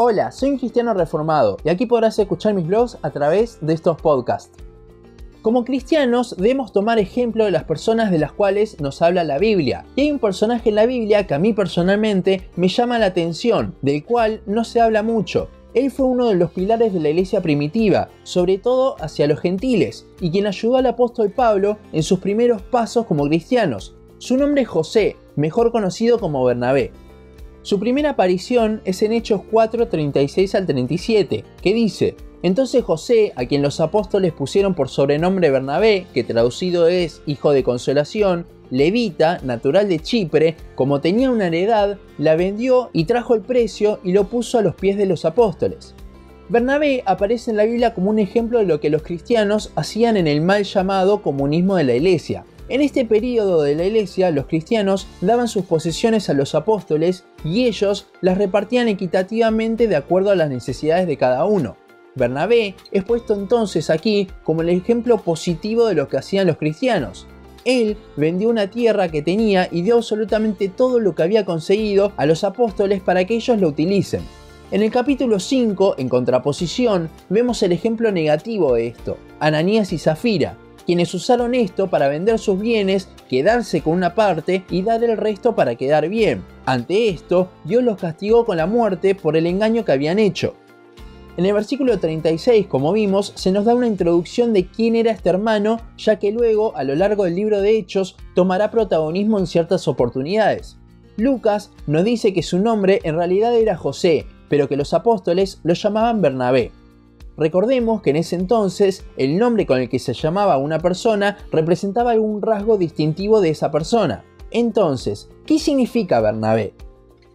Hola, soy un cristiano reformado y aquí podrás escuchar mis blogs a través de estos podcasts. Como cristianos debemos tomar ejemplo de las personas de las cuales nos habla la Biblia. Y hay un personaje en la Biblia que a mí personalmente me llama la atención, del cual no se habla mucho. Él fue uno de los pilares de la iglesia primitiva, sobre todo hacia los gentiles, y quien ayudó al apóstol Pablo en sus primeros pasos como cristianos. Su nombre es José, mejor conocido como Bernabé. Su primera aparición es en Hechos 4, 36 al 37, que dice, entonces José, a quien los apóstoles pusieron por sobrenombre Bernabé, que traducido es hijo de consolación, levita, natural de Chipre, como tenía una heredad, la vendió y trajo el precio y lo puso a los pies de los apóstoles. Bernabé aparece en la Biblia como un ejemplo de lo que los cristianos hacían en el mal llamado comunismo de la iglesia, en este periodo de la iglesia, los cristianos daban sus posesiones a los apóstoles y ellos las repartían equitativamente de acuerdo a las necesidades de cada uno. Bernabé es puesto entonces aquí como el ejemplo positivo de lo que hacían los cristianos. Él vendió una tierra que tenía y dio absolutamente todo lo que había conseguido a los apóstoles para que ellos lo utilicen. En el capítulo 5, en contraposición, vemos el ejemplo negativo de esto, Ananías y Zafira, quienes usaron esto para vender sus bienes, quedarse con una parte y dar el resto para quedar bien. Ante esto, Dios los castigó con la muerte por el engaño que habían hecho. En el versículo 36, como vimos, se nos da una introducción de quién era este hermano, ya que luego, a lo largo del libro de Hechos, tomará protagonismo en ciertas oportunidades. Lucas nos dice que su nombre en realidad era José, pero que los apóstoles lo llamaban Bernabé. Recordemos que en ese entonces el nombre con el que se llamaba una persona representaba algún rasgo distintivo de esa persona. Entonces, ¿qué significa Bernabé?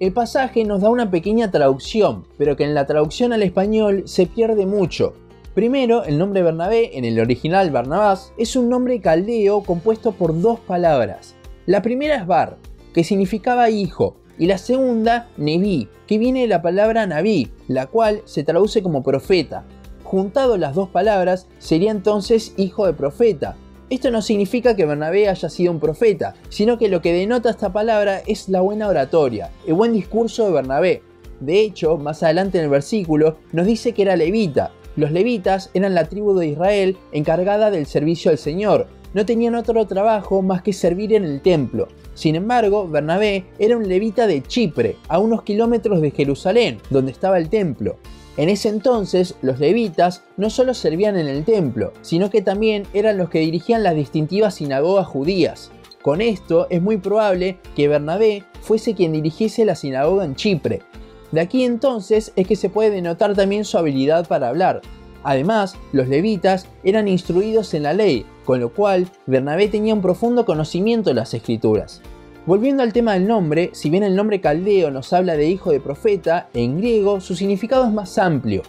El pasaje nos da una pequeña traducción, pero que en la traducción al español se pierde mucho. Primero, el nombre Bernabé, en el original Barnabás, es un nombre caldeo compuesto por dos palabras. La primera es Bar, que significaba hijo, y la segunda, Neví, que viene de la palabra Naví, la cual se traduce como profeta juntado las dos palabras, sería entonces hijo de profeta. Esto no significa que Bernabé haya sido un profeta, sino que lo que denota esta palabra es la buena oratoria, el buen discurso de Bernabé. De hecho, más adelante en el versículo nos dice que era levita. Los levitas eran la tribu de Israel encargada del servicio al Señor. No tenían otro trabajo más que servir en el templo. Sin embargo, Bernabé era un levita de Chipre, a unos kilómetros de Jerusalén, donde estaba el templo. En ese entonces, los levitas no solo servían en el templo, sino que también eran los que dirigían las distintivas sinagogas judías. Con esto es muy probable que Bernabé fuese quien dirigiese la sinagoga en Chipre. De aquí entonces es que se puede denotar también su habilidad para hablar. Además, los levitas eran instruidos en la ley, con lo cual Bernabé tenía un profundo conocimiento de las escrituras. Volviendo al tema del nombre, si bien el nombre caldeo nos habla de hijo de profeta, en griego su significado es más amplio.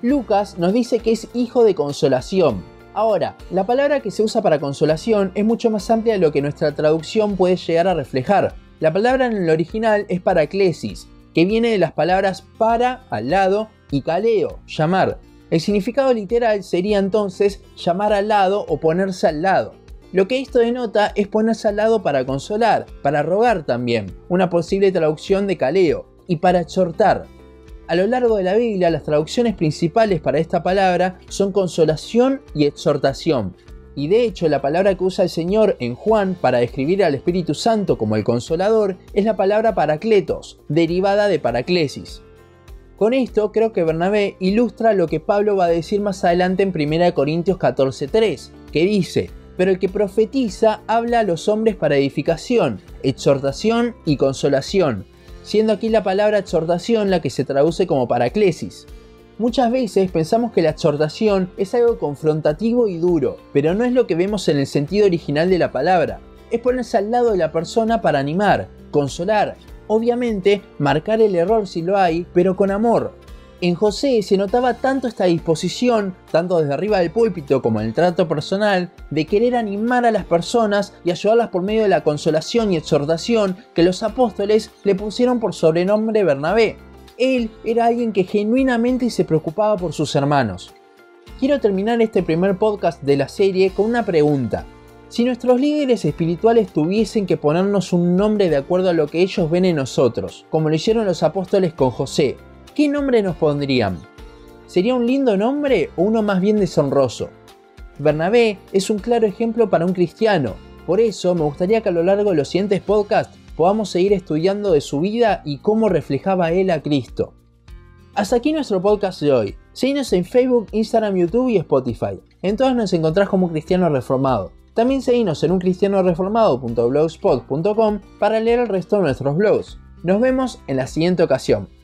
Lucas nos dice que es hijo de consolación. Ahora, la palabra que se usa para consolación es mucho más amplia de lo que nuestra traducción puede llegar a reflejar. La palabra en el original es paraclesis, que viene de las palabras para, al lado, y caleo, llamar. El significado literal sería entonces llamar al lado o ponerse al lado. Lo que esto denota es ponerse al lado para consolar, para rogar también, una posible traducción de caleo, y para exhortar. A lo largo de la Biblia, las traducciones principales para esta palabra son consolación y exhortación. Y de hecho, la palabra que usa el Señor en Juan para describir al Espíritu Santo como el consolador es la palabra paracletos, derivada de paraclesis. Con esto creo que Bernabé ilustra lo que Pablo va a decir más adelante en 1 Corintios 14:3, que dice, pero el que profetiza habla a los hombres para edificación, exhortación y consolación, siendo aquí la palabra exhortación la que se traduce como paraclesis. Muchas veces pensamos que la exhortación es algo confrontativo y duro, pero no es lo que vemos en el sentido original de la palabra. Es ponerse al lado de la persona para animar, consolar, obviamente marcar el error si lo hay, pero con amor, en José se notaba tanto esta disposición, tanto desde arriba del púlpito como en el trato personal, de querer animar a las personas y ayudarlas por medio de la consolación y exhortación que los apóstoles le pusieron por sobrenombre Bernabé. Él era alguien que genuinamente se preocupaba por sus hermanos. Quiero terminar este primer podcast de la serie con una pregunta. Si nuestros líderes espirituales tuviesen que ponernos un nombre de acuerdo a lo que ellos ven en nosotros, como lo hicieron los apóstoles con José, ¿qué nombre nos pondrían? ¿Sería un lindo nombre o uno más bien deshonroso? Bernabé es un claro ejemplo para un cristiano, por eso me gustaría que a lo largo de los siguientes podcasts podamos seguir estudiando de su vida y cómo reflejaba él a Cristo. Hasta aquí nuestro podcast de hoy. Síguenos en Facebook, Instagram, YouTube y Spotify. En todas nos encontrás como Cristiano Reformado. También seguinos en uncristianoreformado.blogspot.com para leer el resto de nuestros blogs. Nos vemos en la siguiente ocasión.